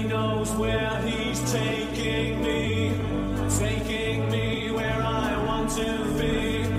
knows where he's taking me, taking me where I want to be.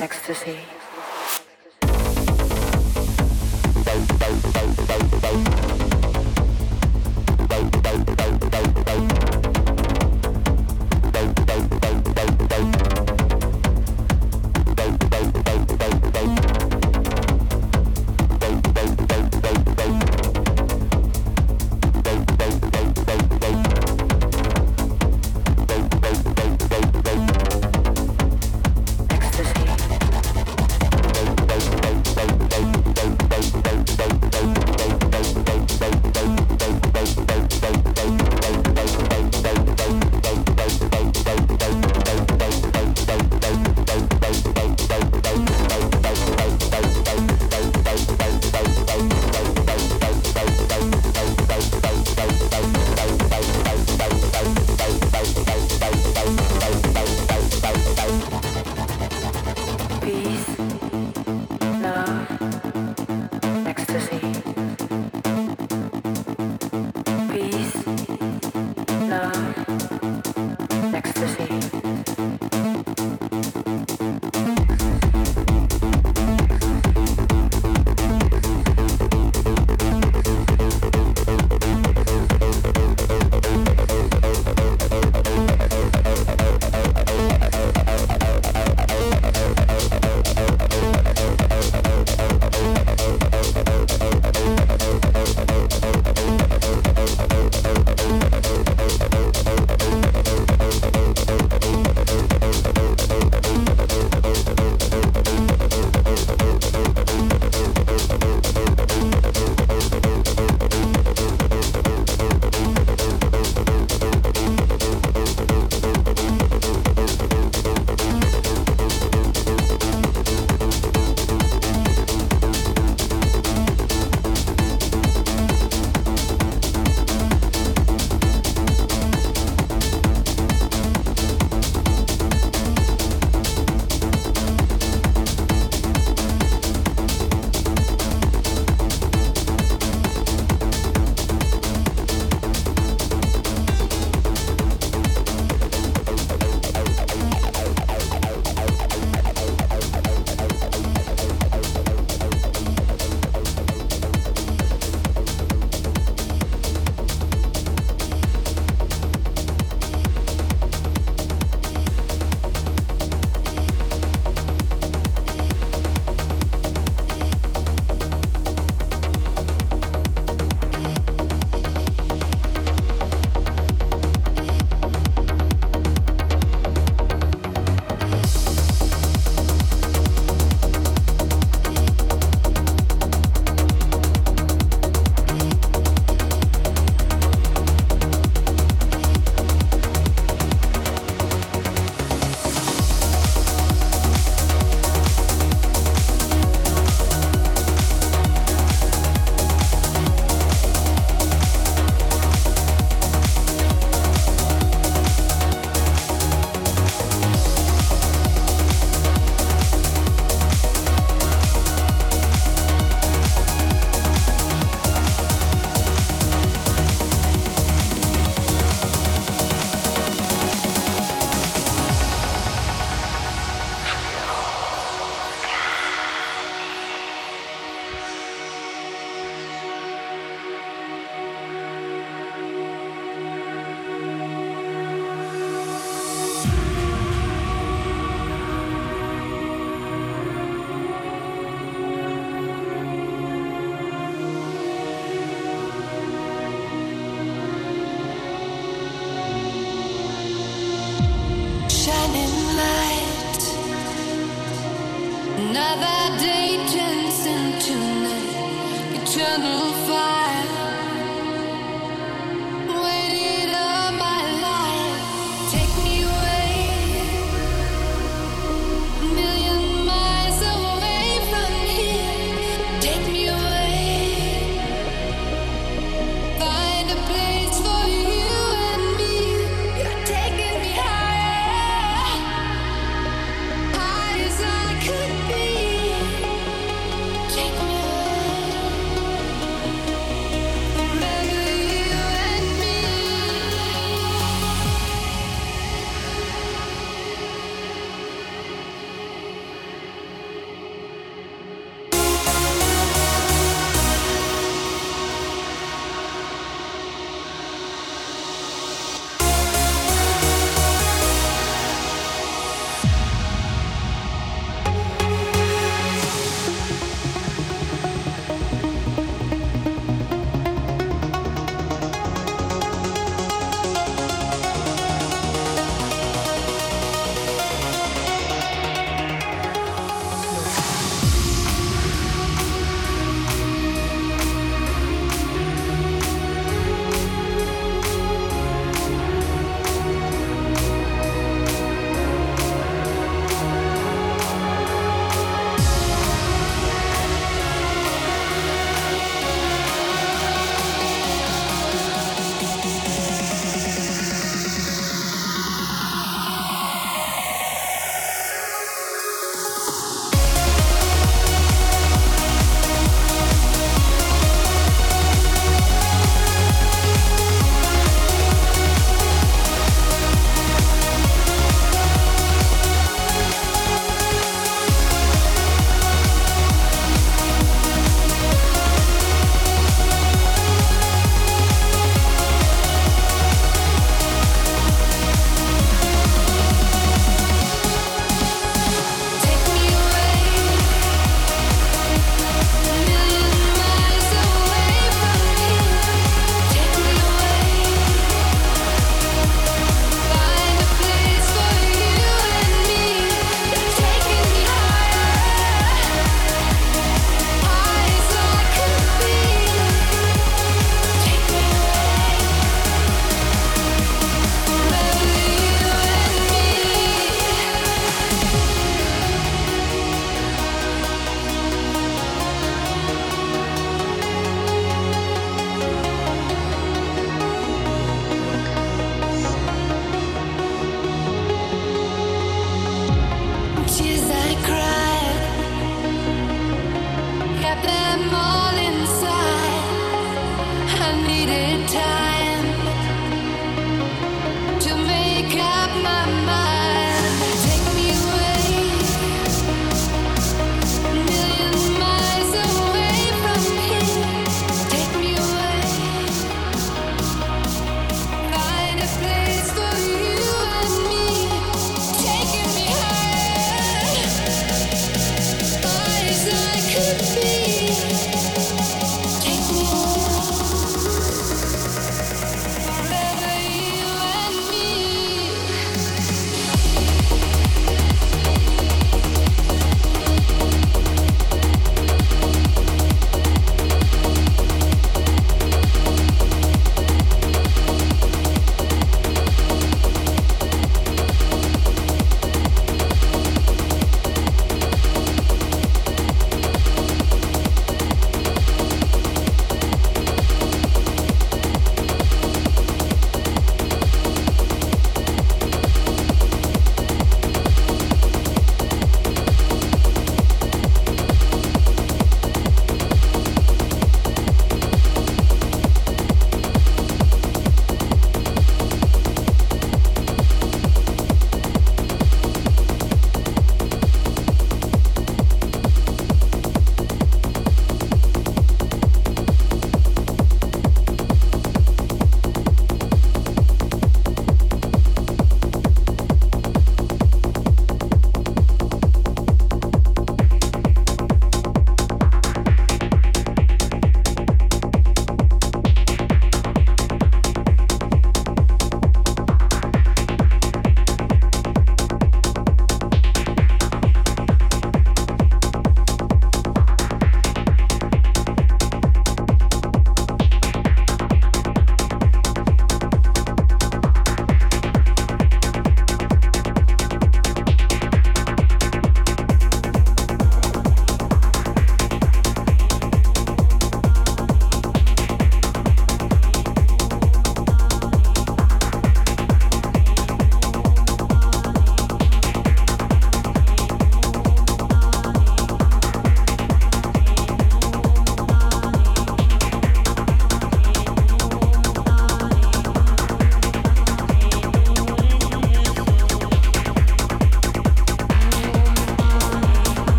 Ecstasy.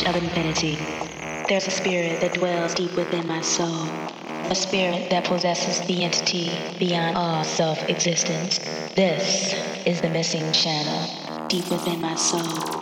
Of infinity. There's a spirit that dwells deep within my soul. A spirit that possesses the entity beyond all self existence. This is the missing channel deep within my soul.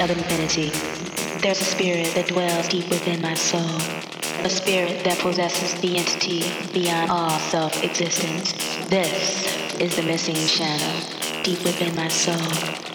Of infinity, there's a spirit that dwells deep within my soul. A spirit that possesses the entity beyond all self existence. This is the missing shadow deep within my soul.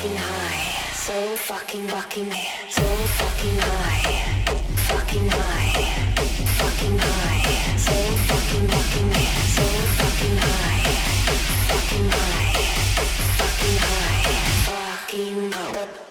fucking high, so fucking fucking, so fucking high, fucking high, fucking high, so fucking fucking, so fucking high, fucking high, fucking high, fucking high.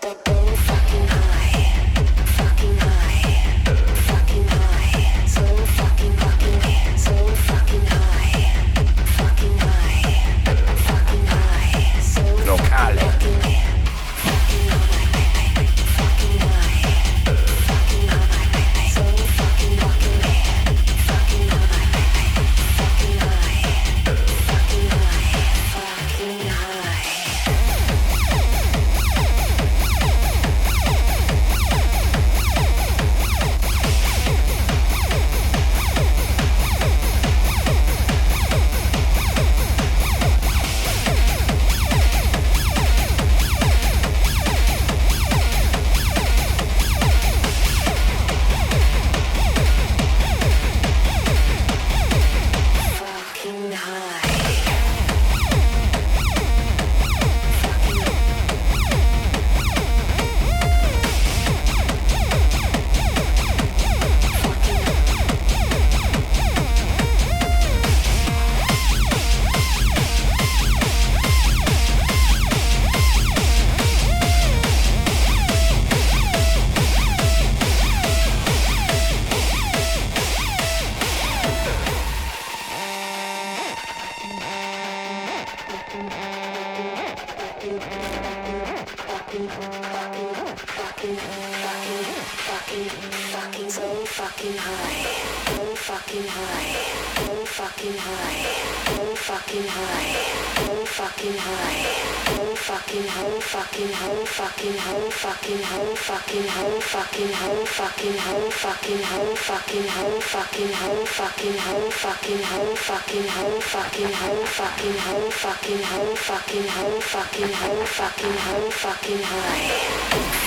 fucking hoe fucking hoe fucking hoe fucking hoe fucking hoe fucking hoe fucking hoe fucking hoe fucking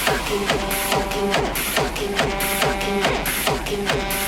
fucking fucking fucking fucking fucking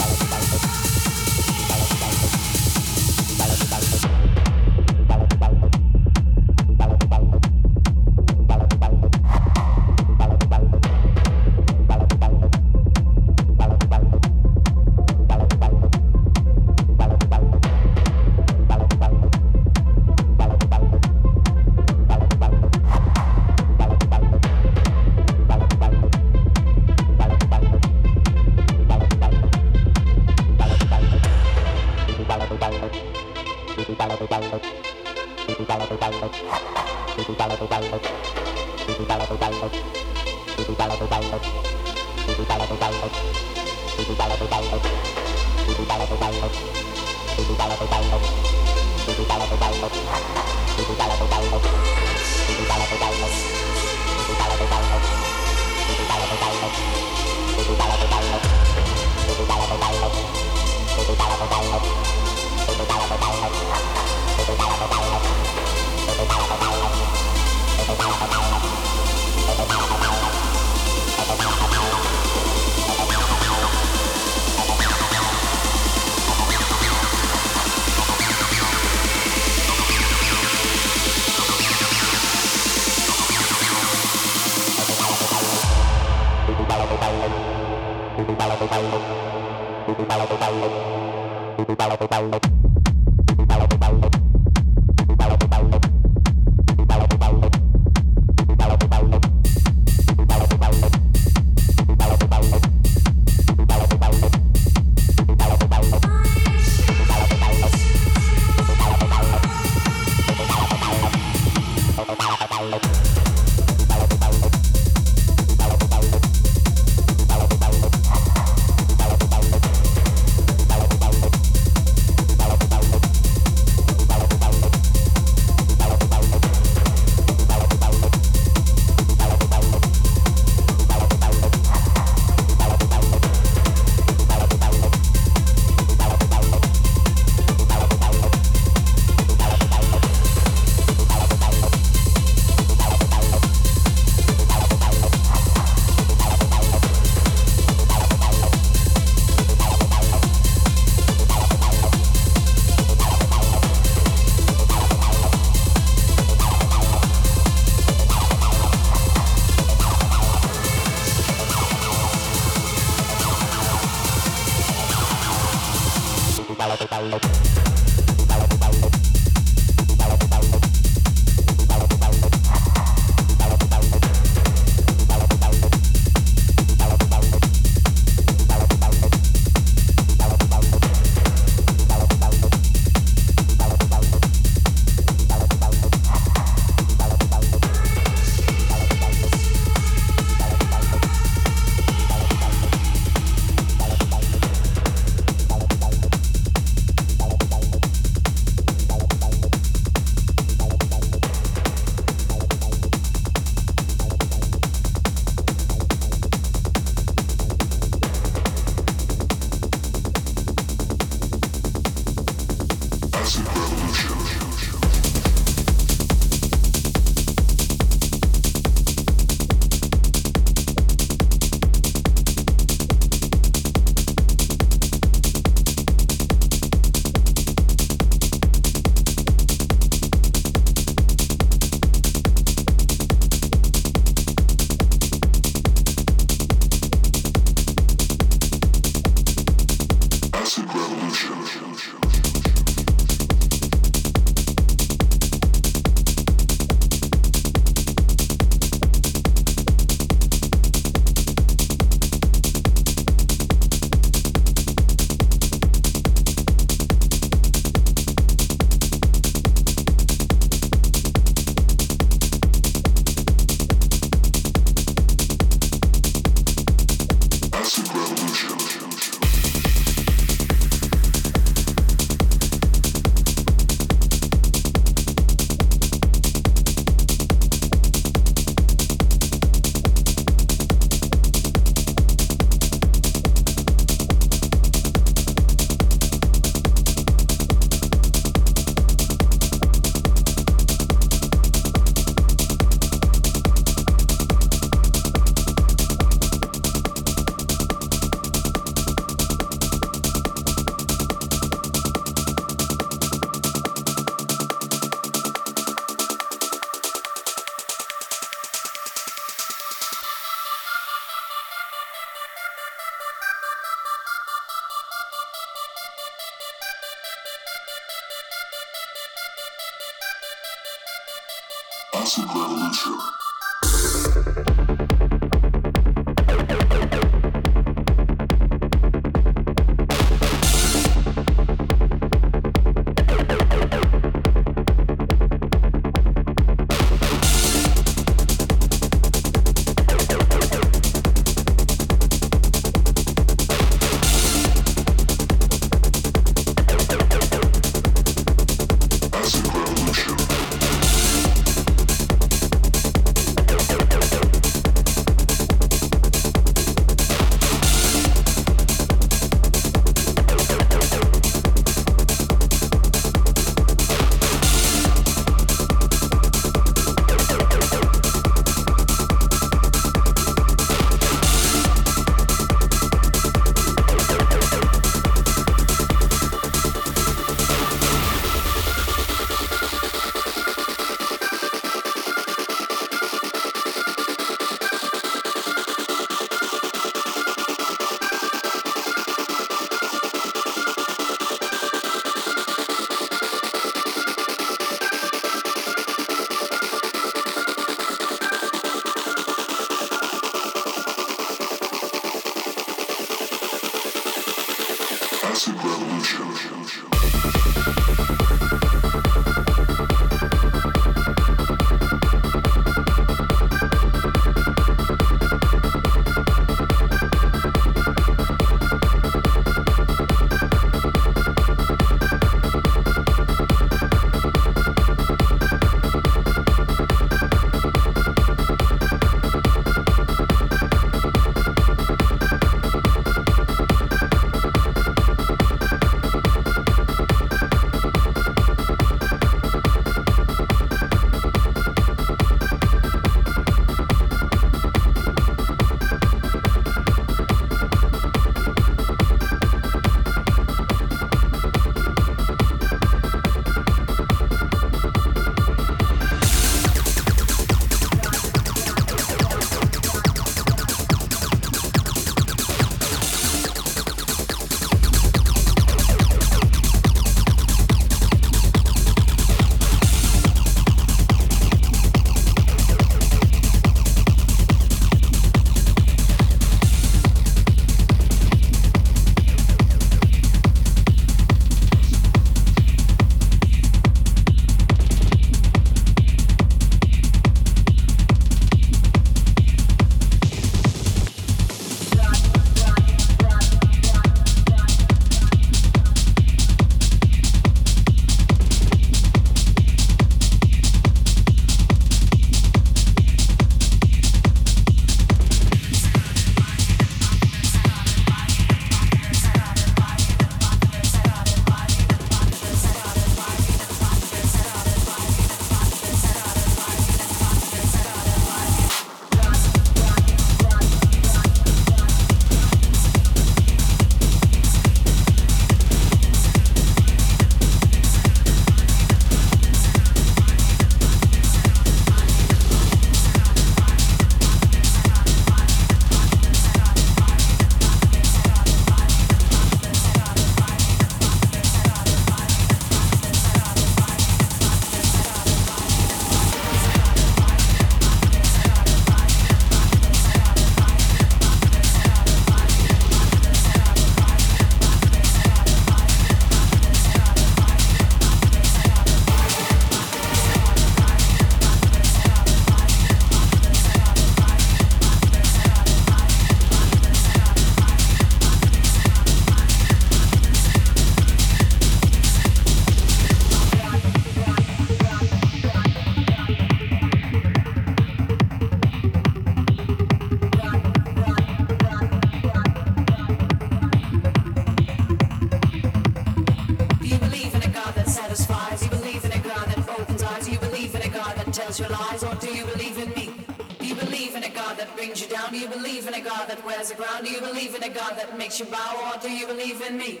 makes you bow, or do you believe in me?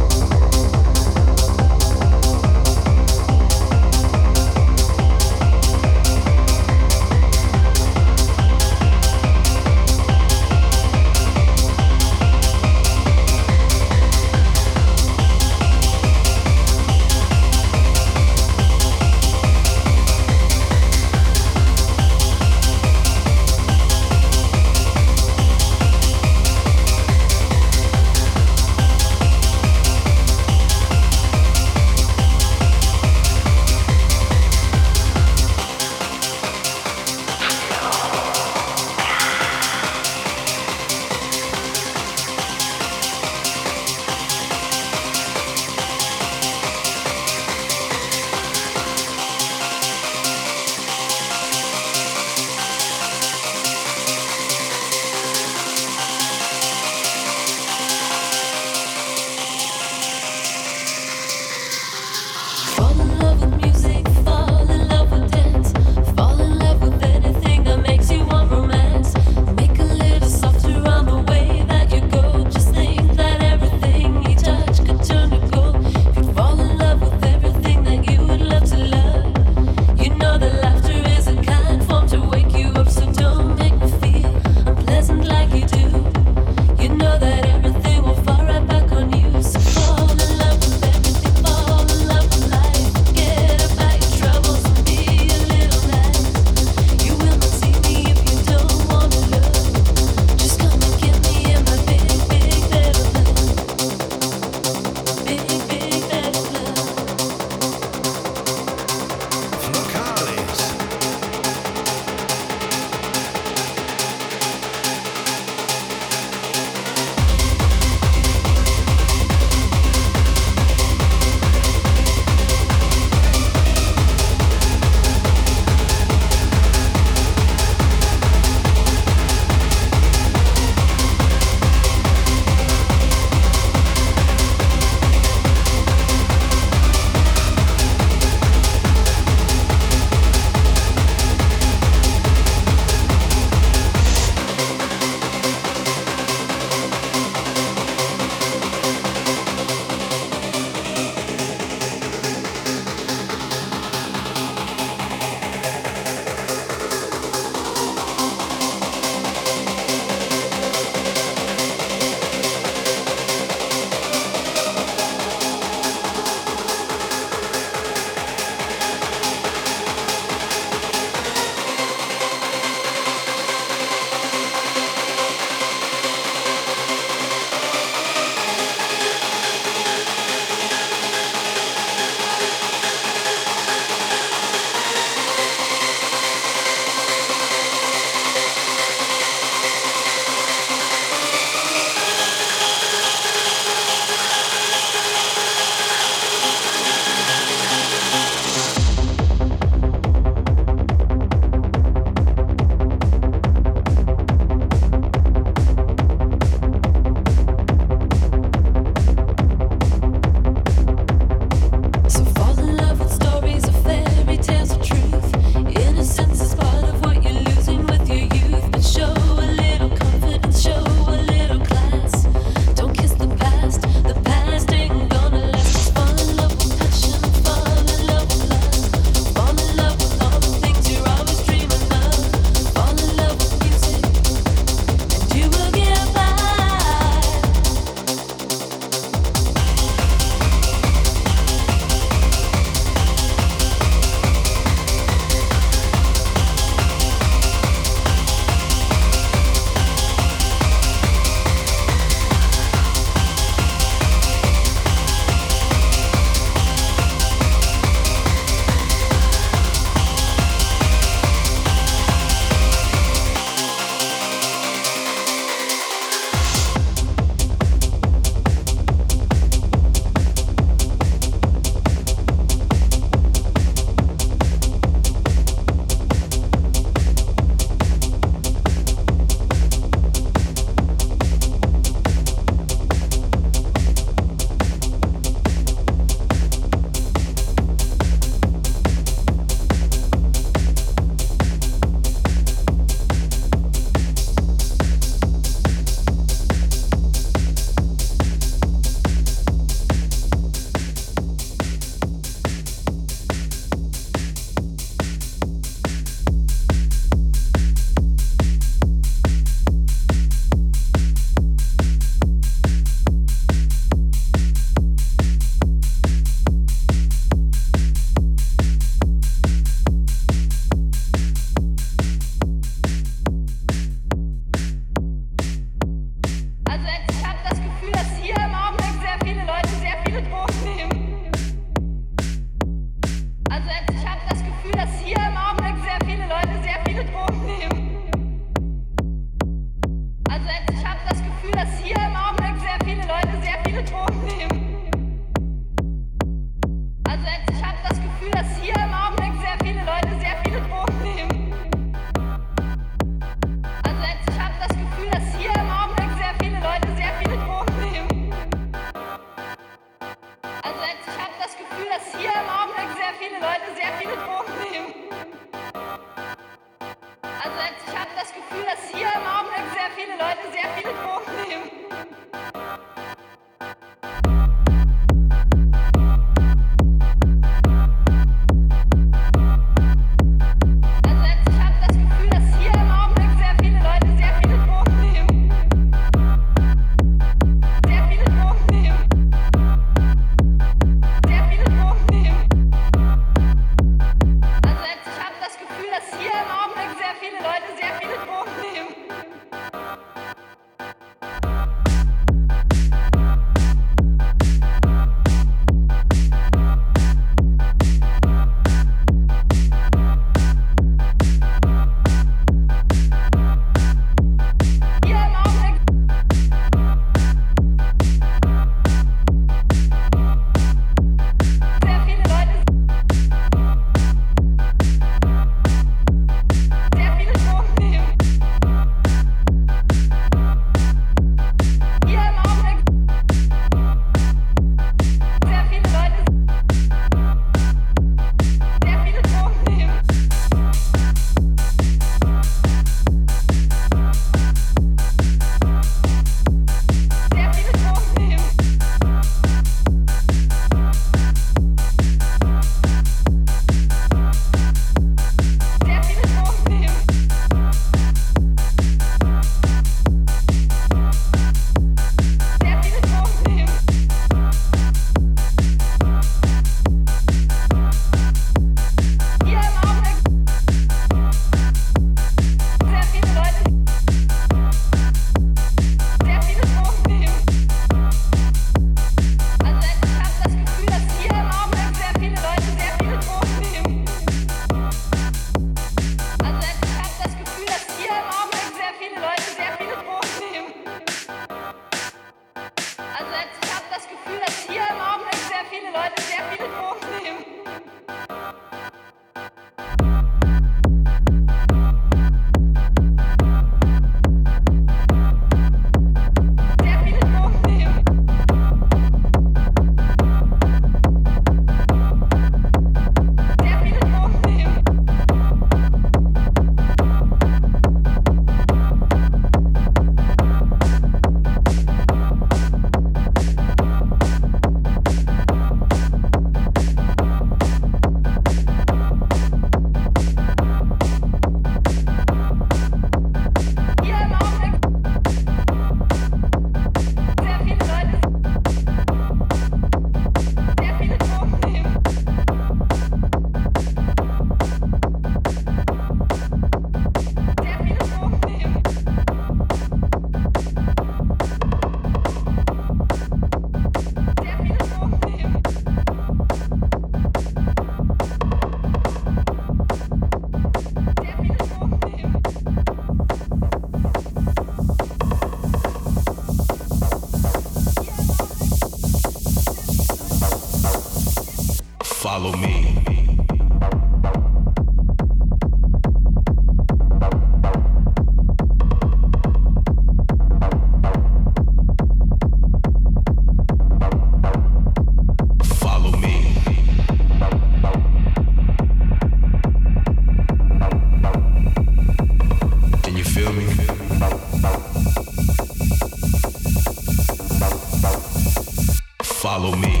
follow me.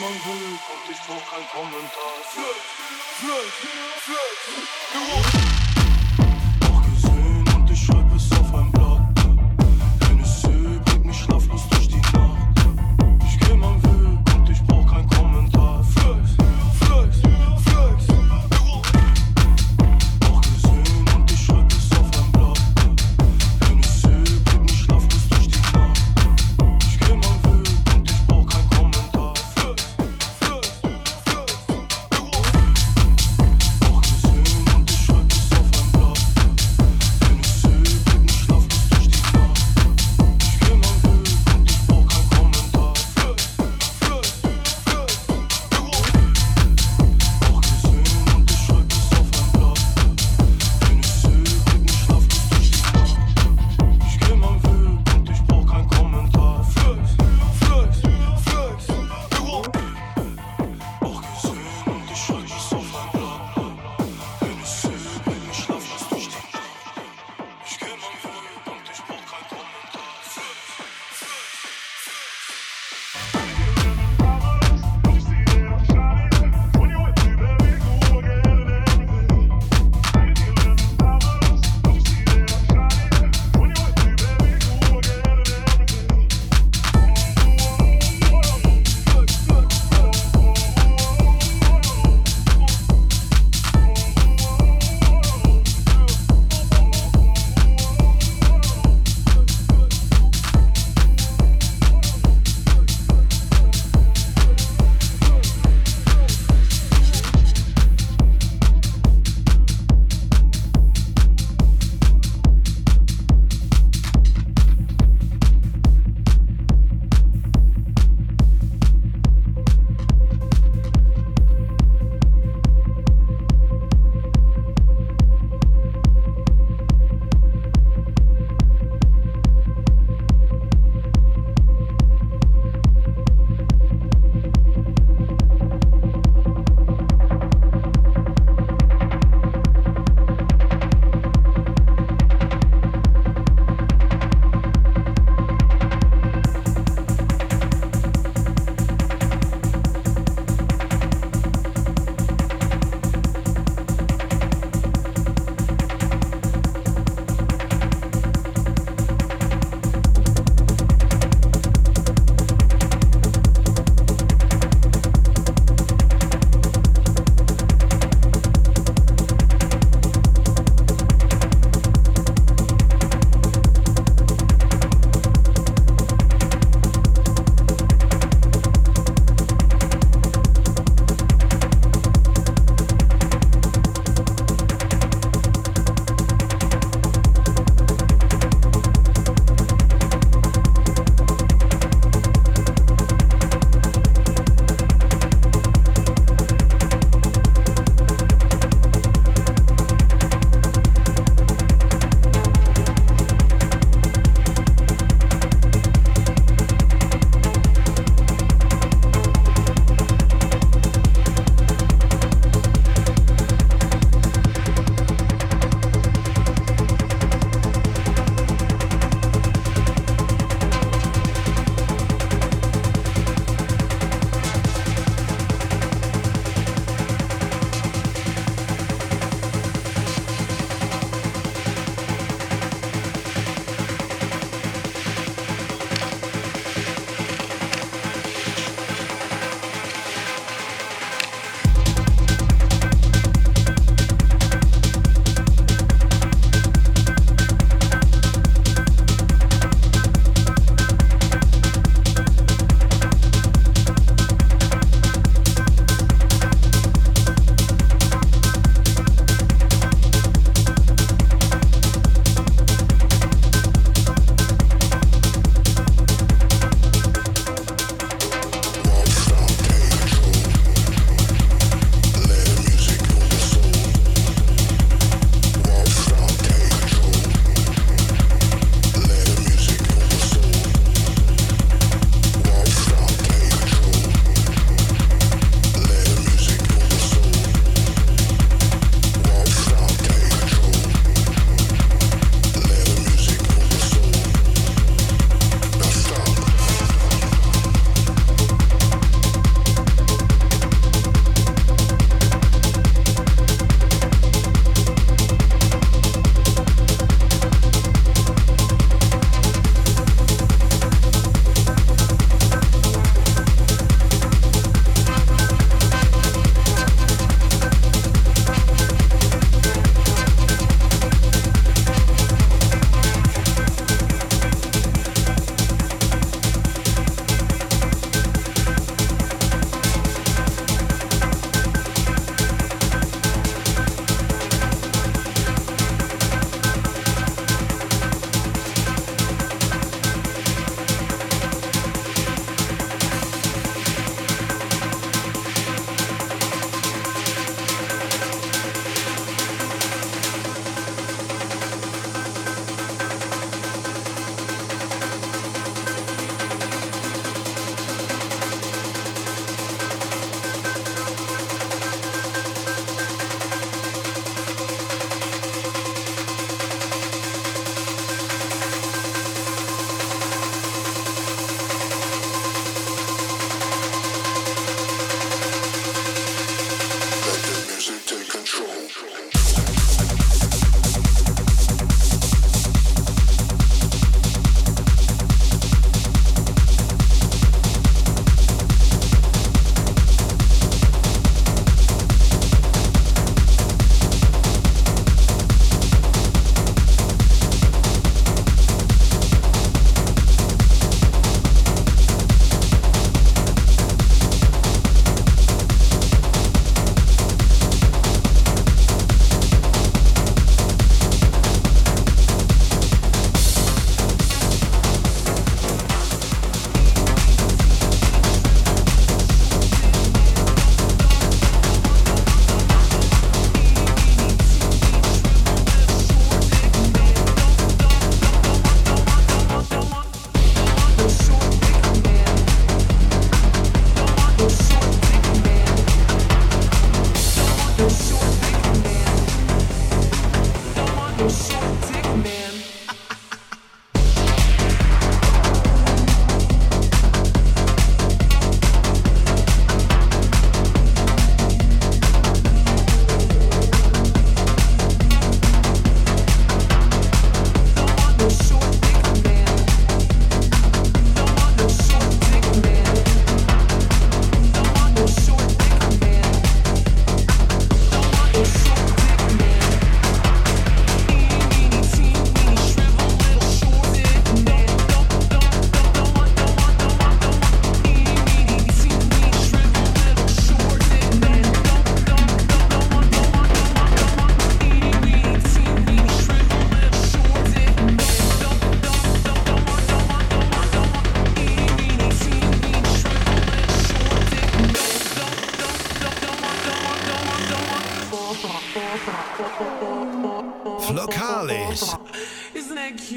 Man will und ich brauch kein Kommentar.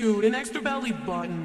An extra belly button.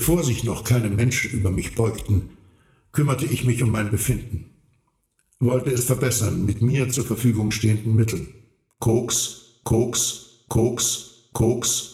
Bevor sich noch keine Menschen über mich beugten, kümmerte ich mich um mein Befinden, wollte es verbessern mit mir zur Verfügung stehenden Mitteln. Koks, Koks, Koks, Koks,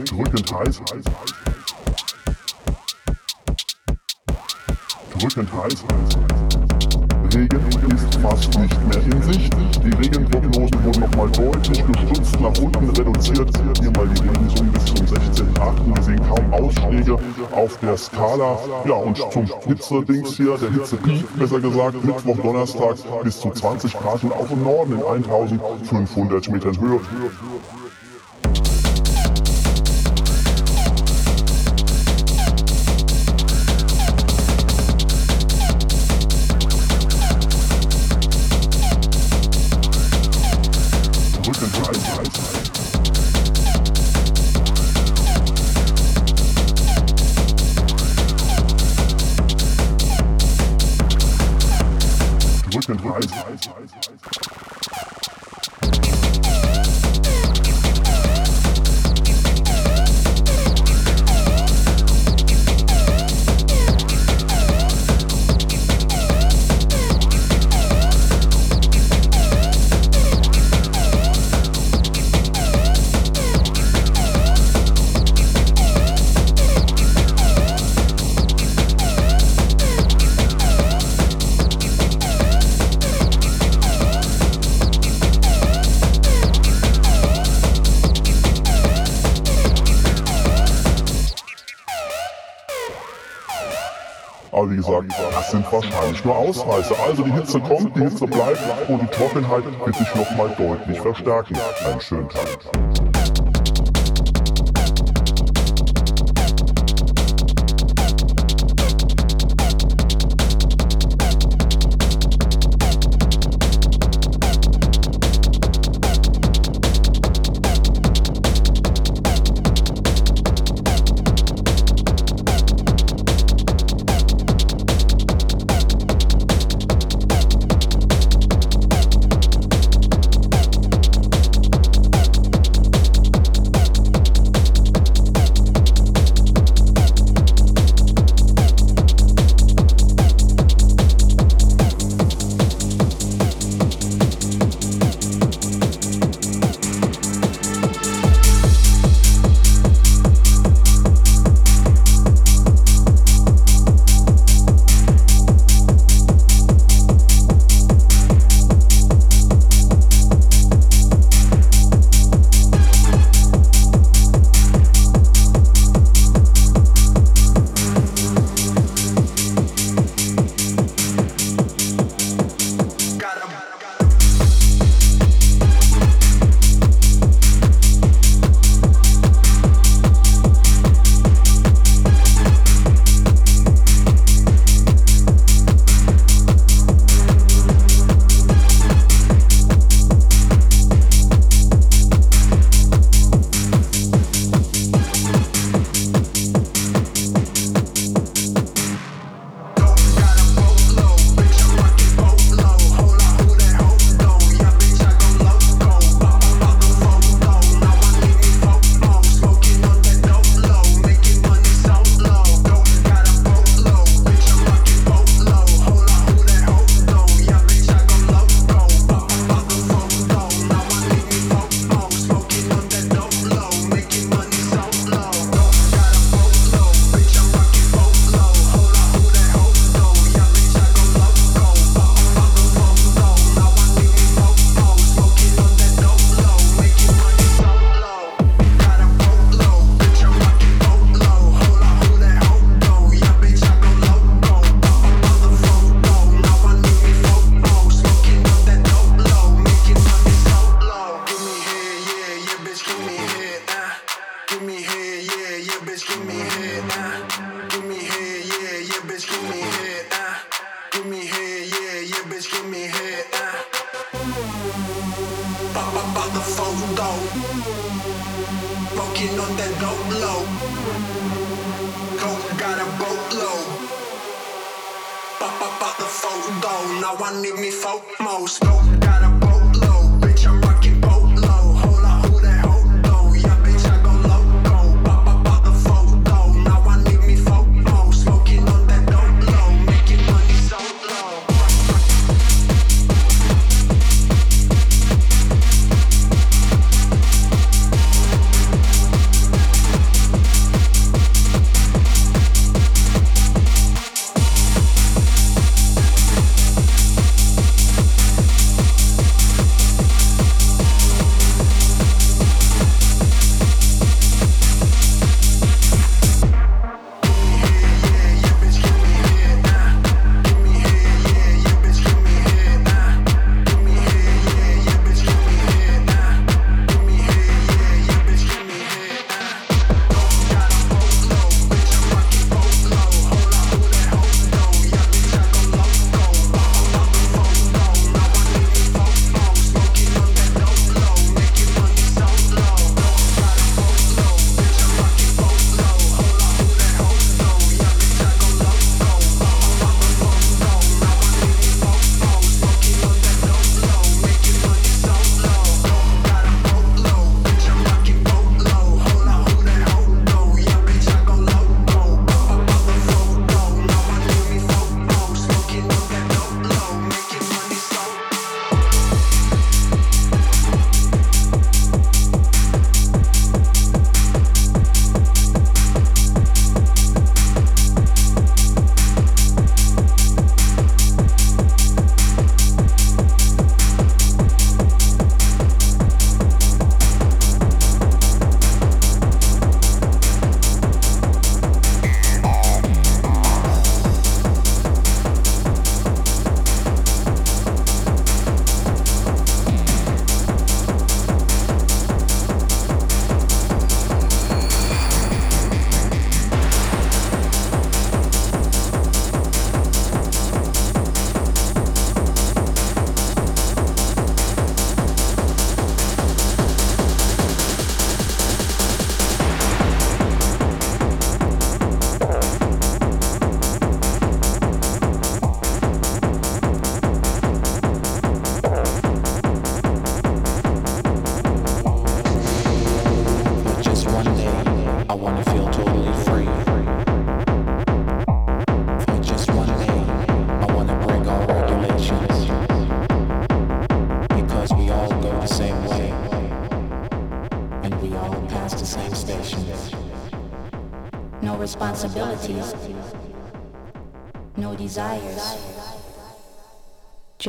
richtig drückend heiß. Drückend heiß. Regen ist fast nicht mehr in Sicht. Die Regenprognosen wurden nochmal deutlich gestützt nach unten reduziert. Hier mal die Regensummen bis zum 16.8. Wir sehen kaum Ausschläge auf der Skala. Ja, und zum Hitze-Dings hier, der Hitze-Peak, besser gesagt, Mittwoch, Donnerstag bis zu 20 Grad und auch im Norden in 1500 Metern Höhe. Ausreißer. Also die Hitze kommt, die Hitze bleibt und die Trockenheit wird sich nochmal deutlich verstärken. Einen schönen Tag.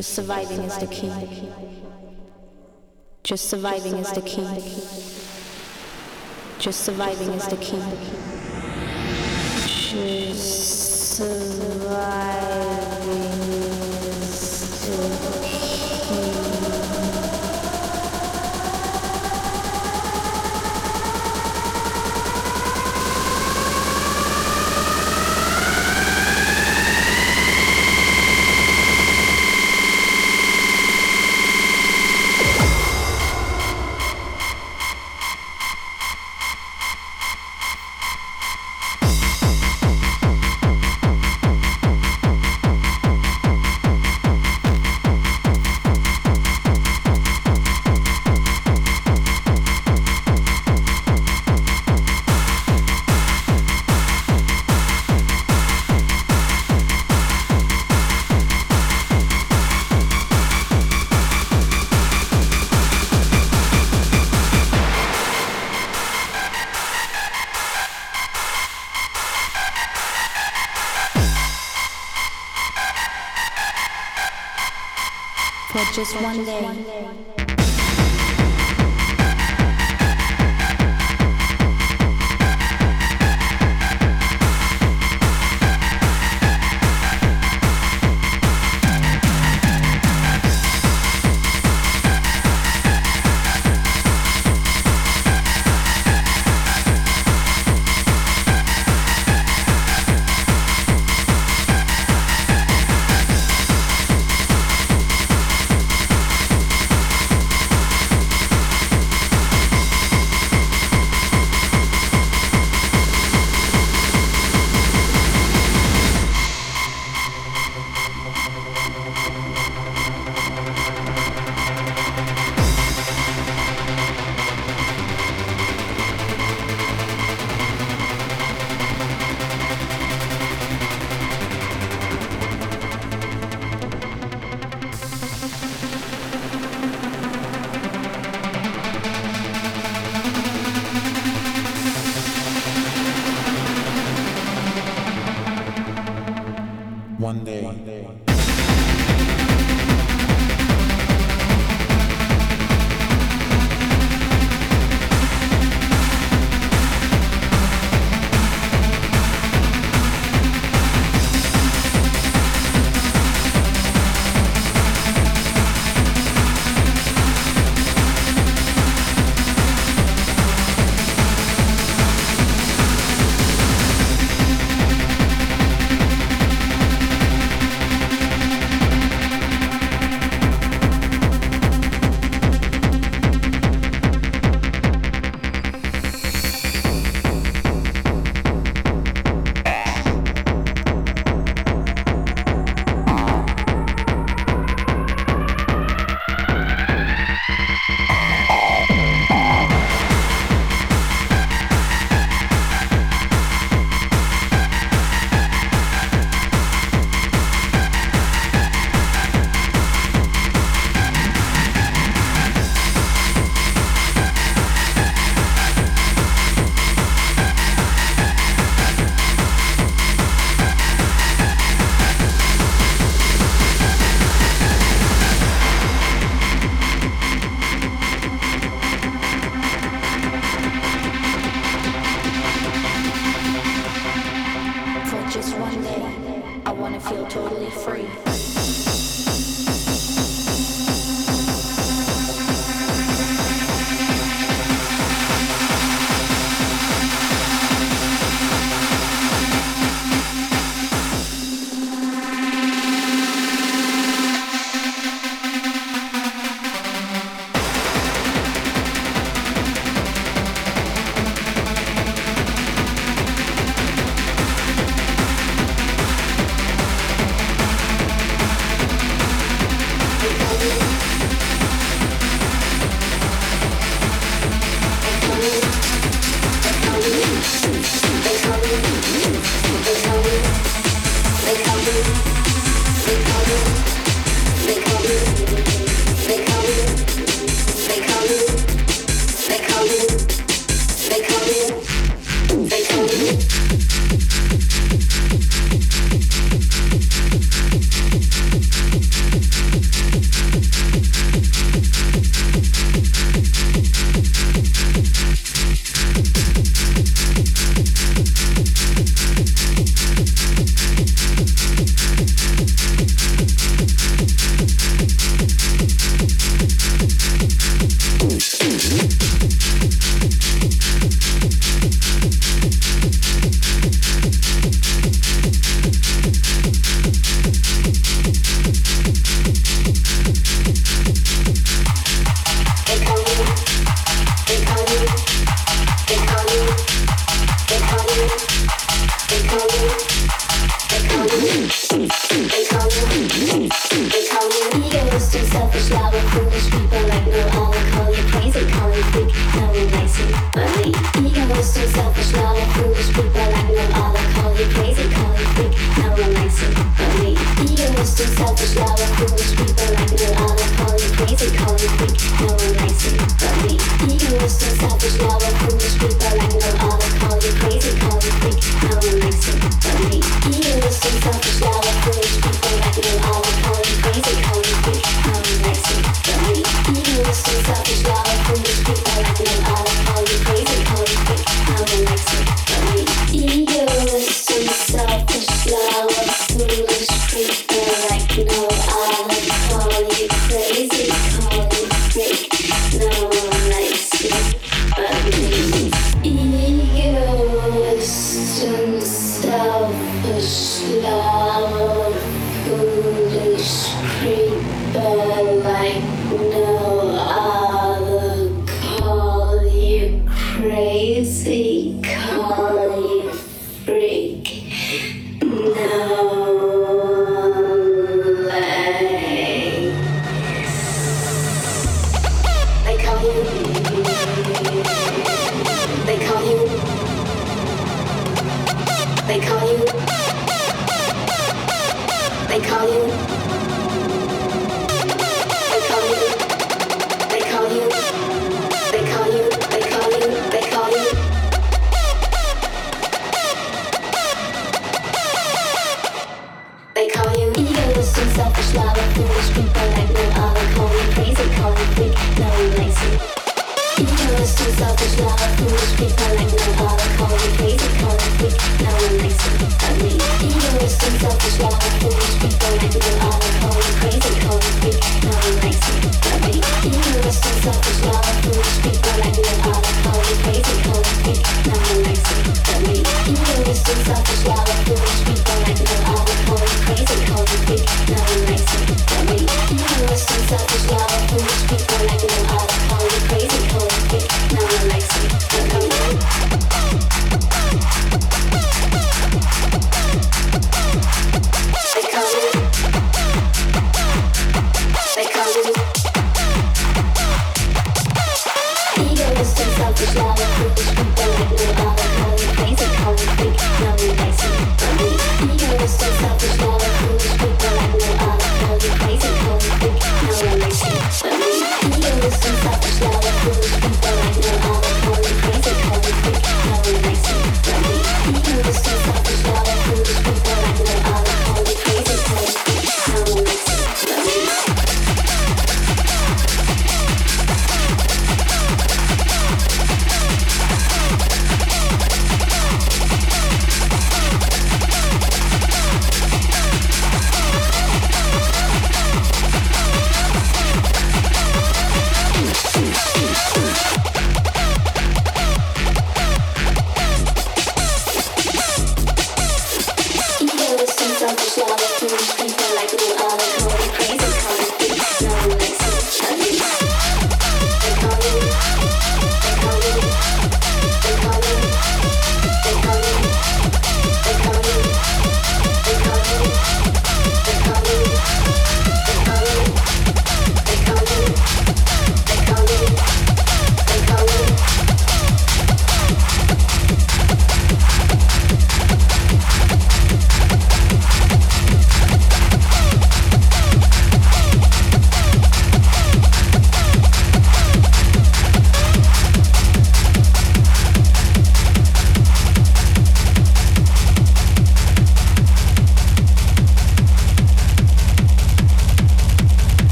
Just surviving is the key. Just surviving is the key. Just surviving is the key. Just one day. One day. One day.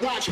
Watch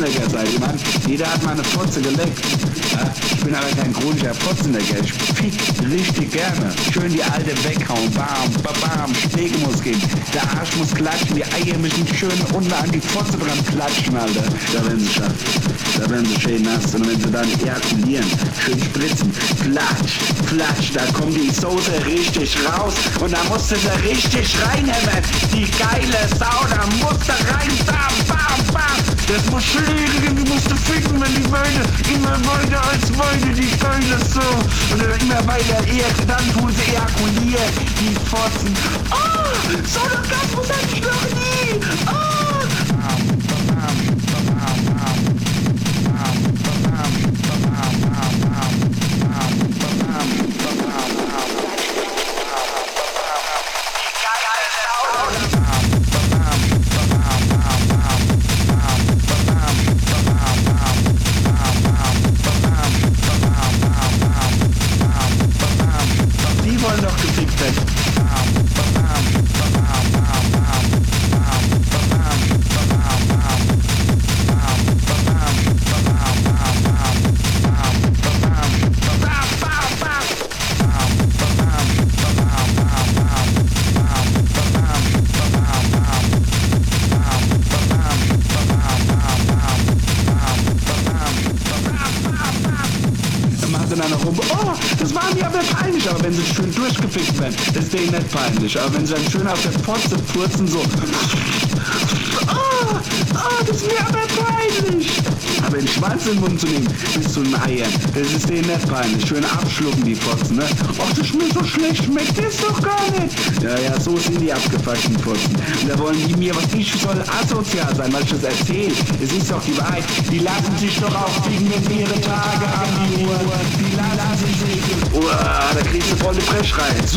Fotzenlecker seid. Ich meine, jeder hat mal eine Fotze geleckt. Ich bin aber kein chronischer Fotzenlecker. Ich fick richtig gerne. Schön die alte weghauen. Bam, bam. Schläge muss gehen. Der Arsch muss klatschen. Die Eier müssen schön unten an die Fotze dran klatschen, Alter. Da werden sie scharf. Da werden sie schön nass. Und wenn sie dann ejakulieren, schön spritzen. Flatsch, flatsch. Da kommt die Soße richtig raus. Und da musst du sie richtig reinhämmern. Die geile Sau, da musst du rein. Bam, bam, bam. Das muss schlägen, die musst du ficken, wenn die Beine immer weiter als Beine, die geile. Und dann immer weiter, eher, dann tun sie ejakulieren. Die Fotzen. Oh, so eine Gasmus hatte ich noch nie. Oh. Ist nicht peinlich. Aber wenn sie dann schön auf der Pfotze furzen, so, oh, oh, das ist mir aber. Aber den Schwanz in den Mund zu nehmen, bis zu den Eiern, das ist denen nicht peinlich. Schön abschlucken, die Fotzen, ne? Och, das mir so schlecht, schmeckt das doch gar nicht. Ja, ja, so sind die abgefuckten Fotzen. Und da wollen die mir, was ich soll, asozial sein, weil ich das erzähle. Es ist doch die Wahrheit. Die lassen sich doch auch sie ihre Tage haben, die Uhr. Die lassen sich. Uah, da kriegst du voll die Frechreiz.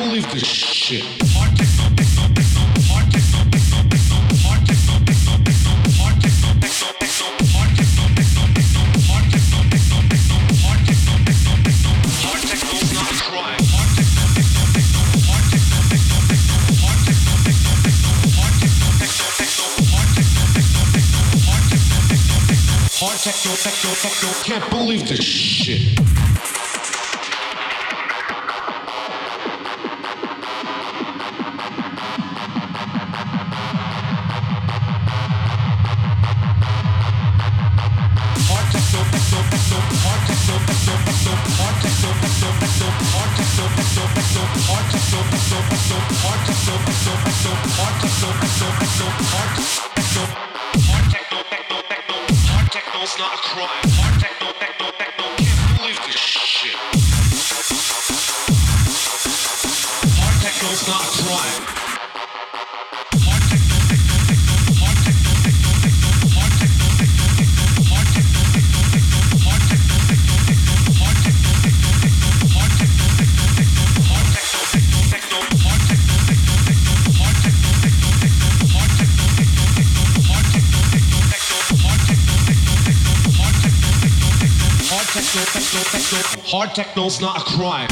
believe this shit. Can't believe this shit. Hard techno's not a crime.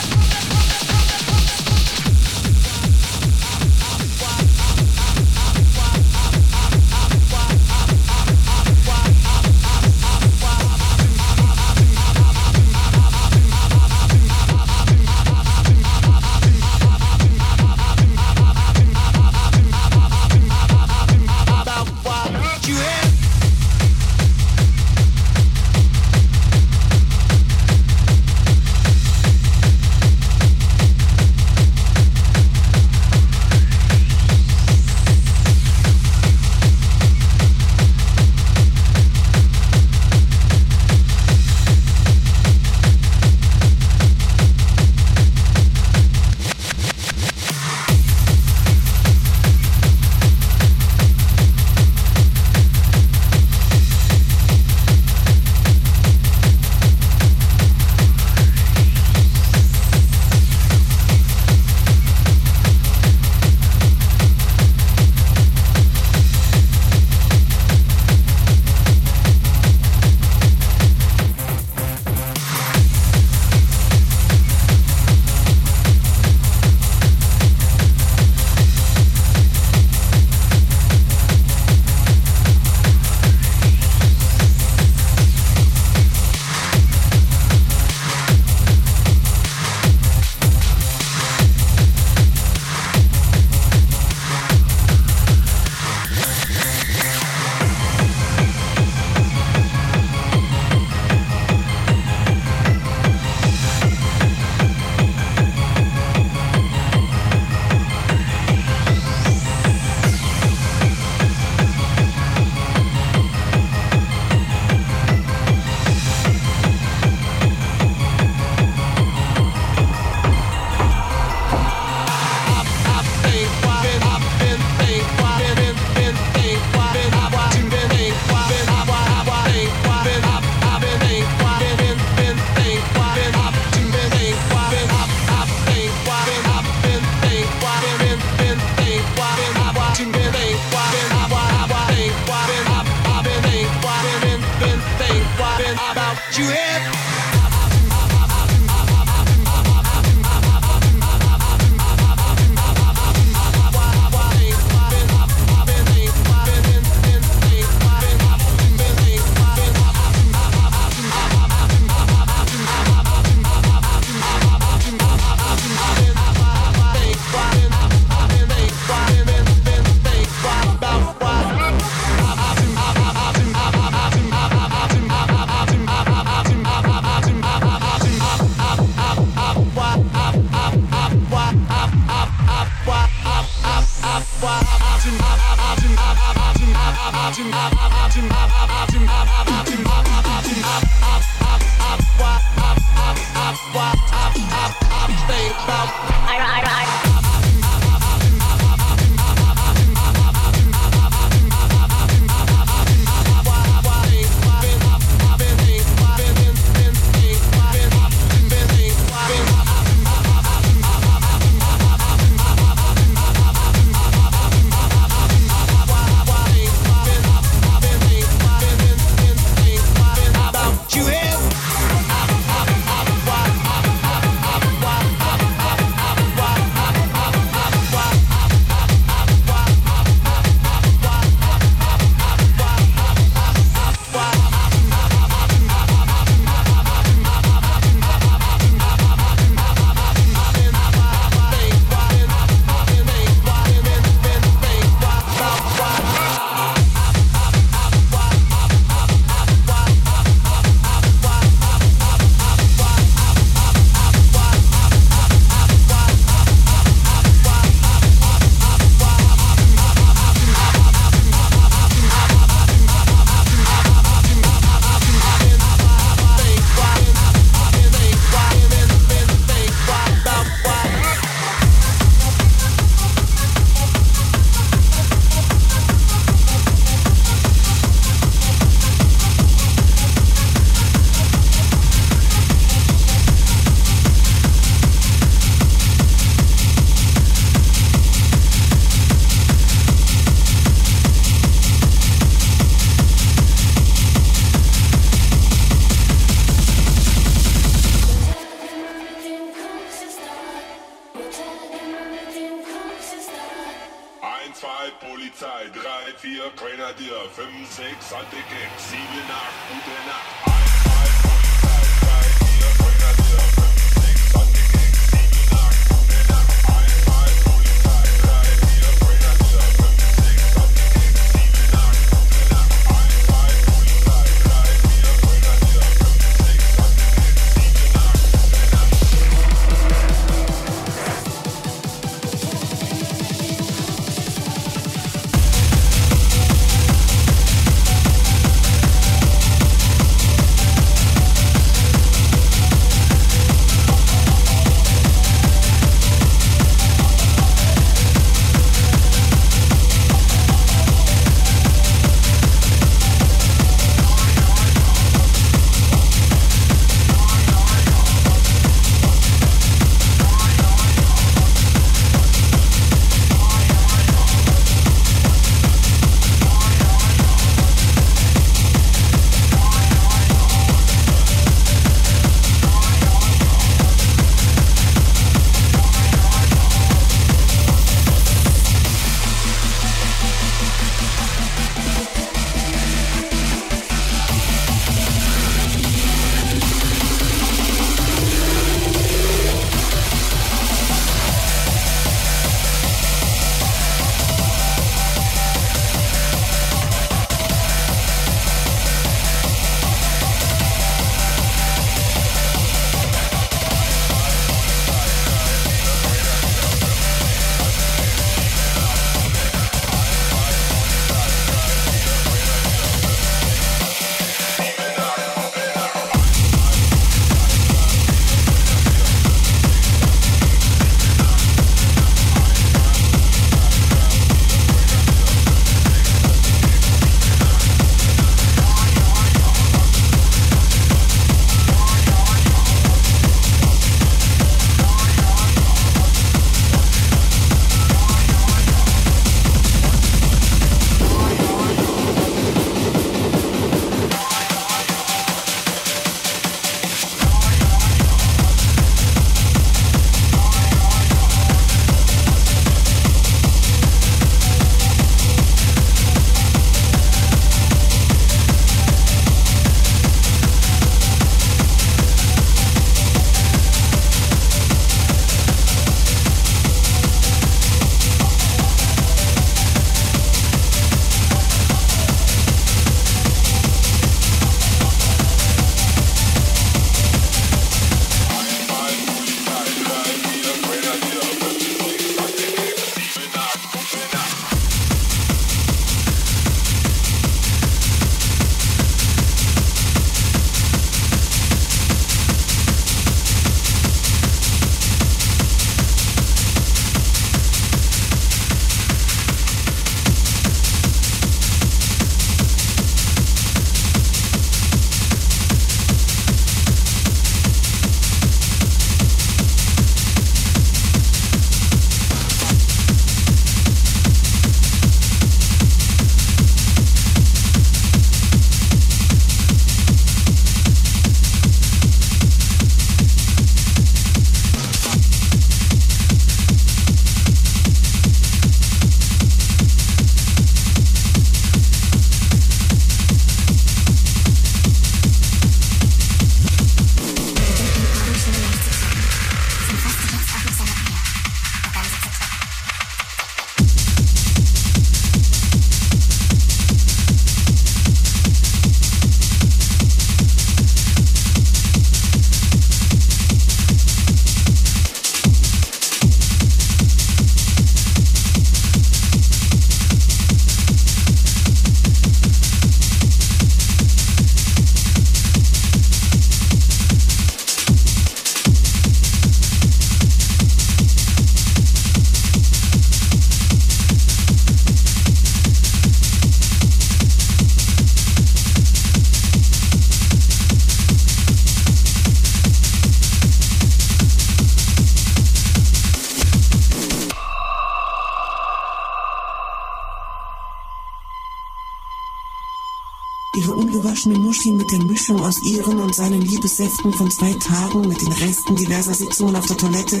mit der Mischung aus ihren und seinen Liebessäften von zwei Tagen, mit den Resten diverser Sitzungen auf der Toilette,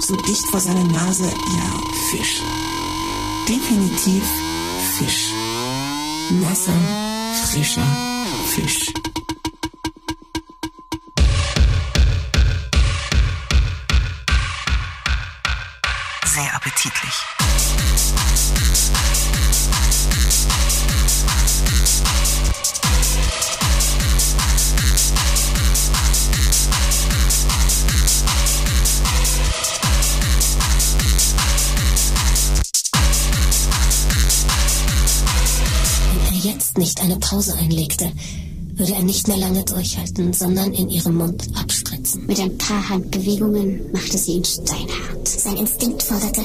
so dicht vor seiner Nase, ja, Fisch. Definitiv Fisch. Nasser, frischer Fisch. einlegte, würde er nicht mehr lange durchhalten, sondern in ihrem Mund abspritzen. Mit ein paar Handbewegungen machte sie ihn steinhart. Sein Instinkt forderte,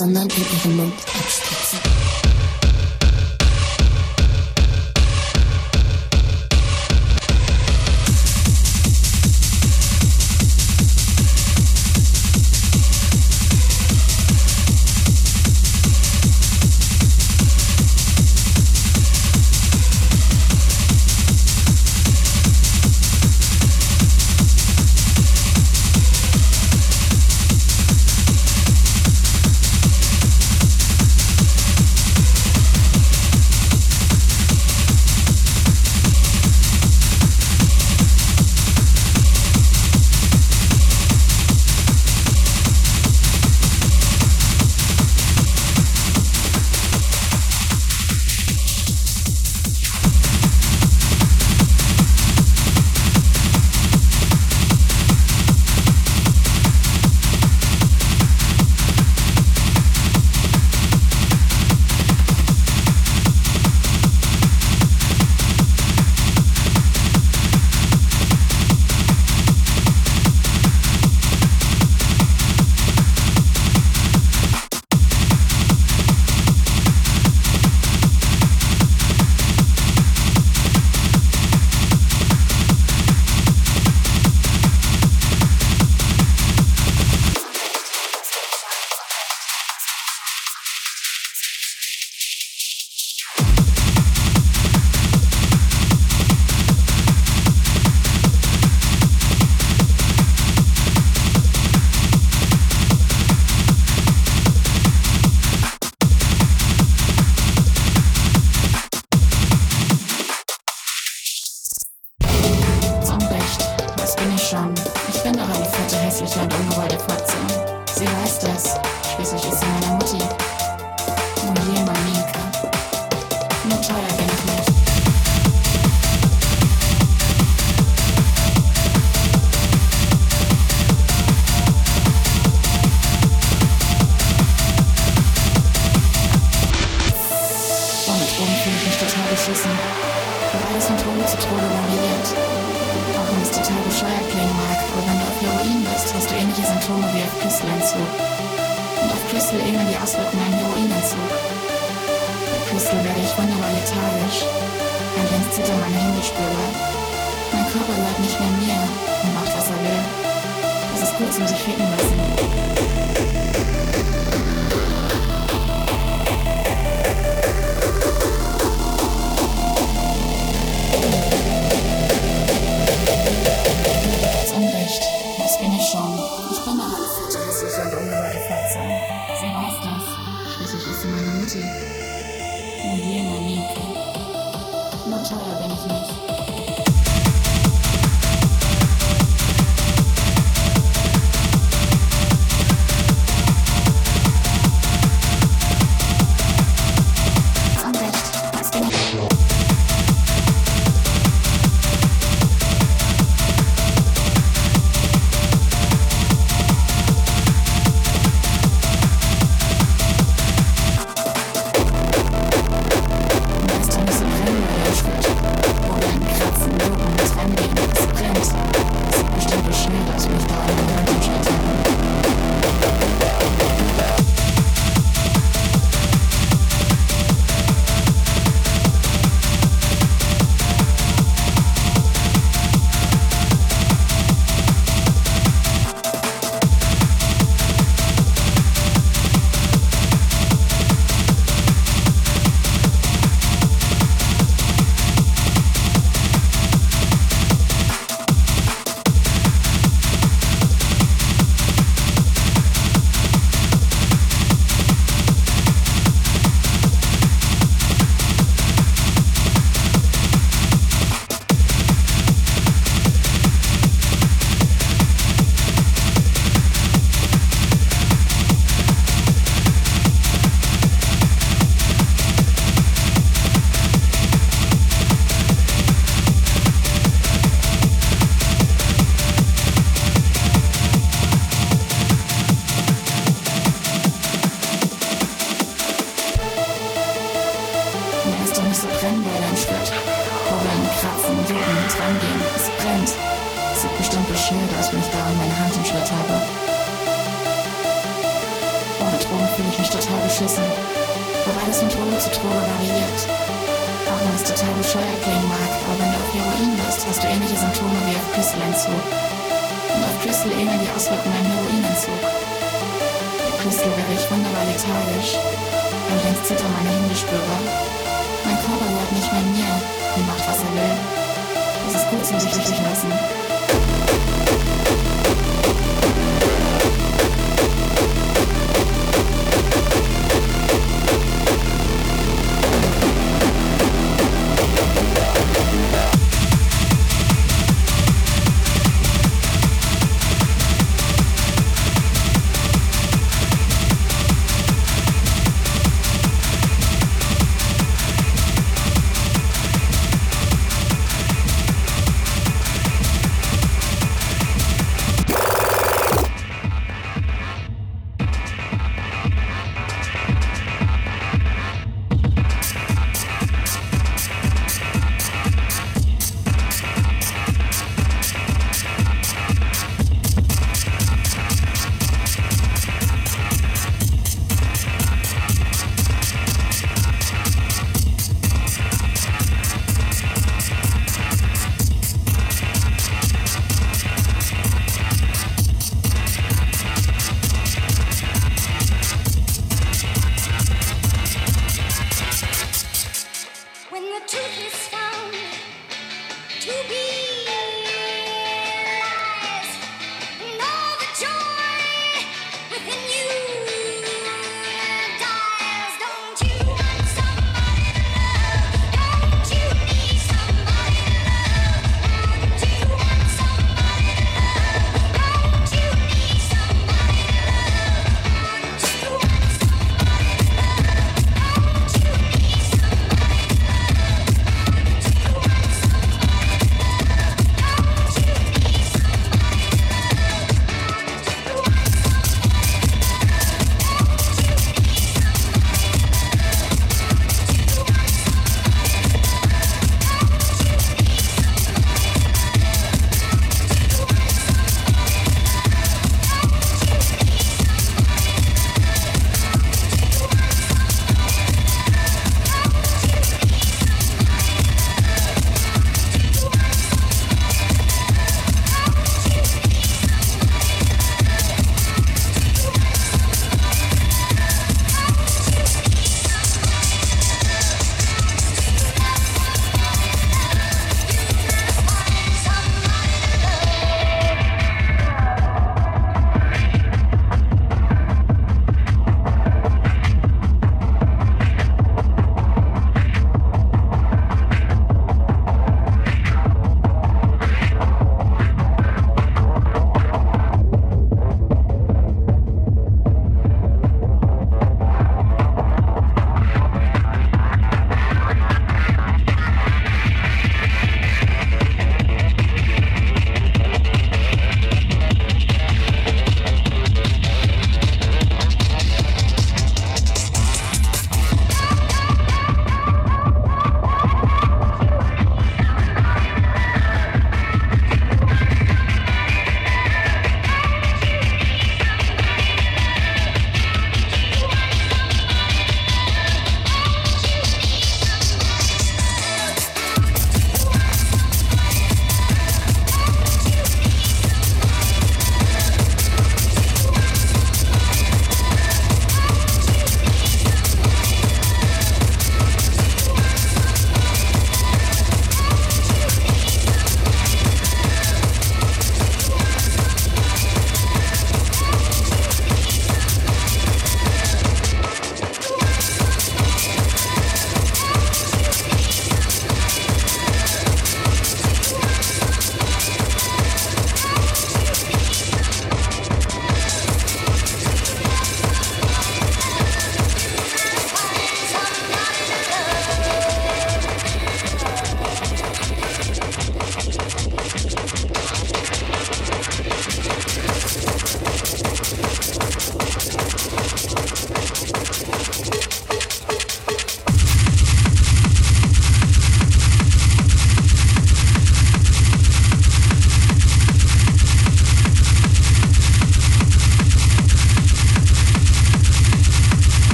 I'm not even.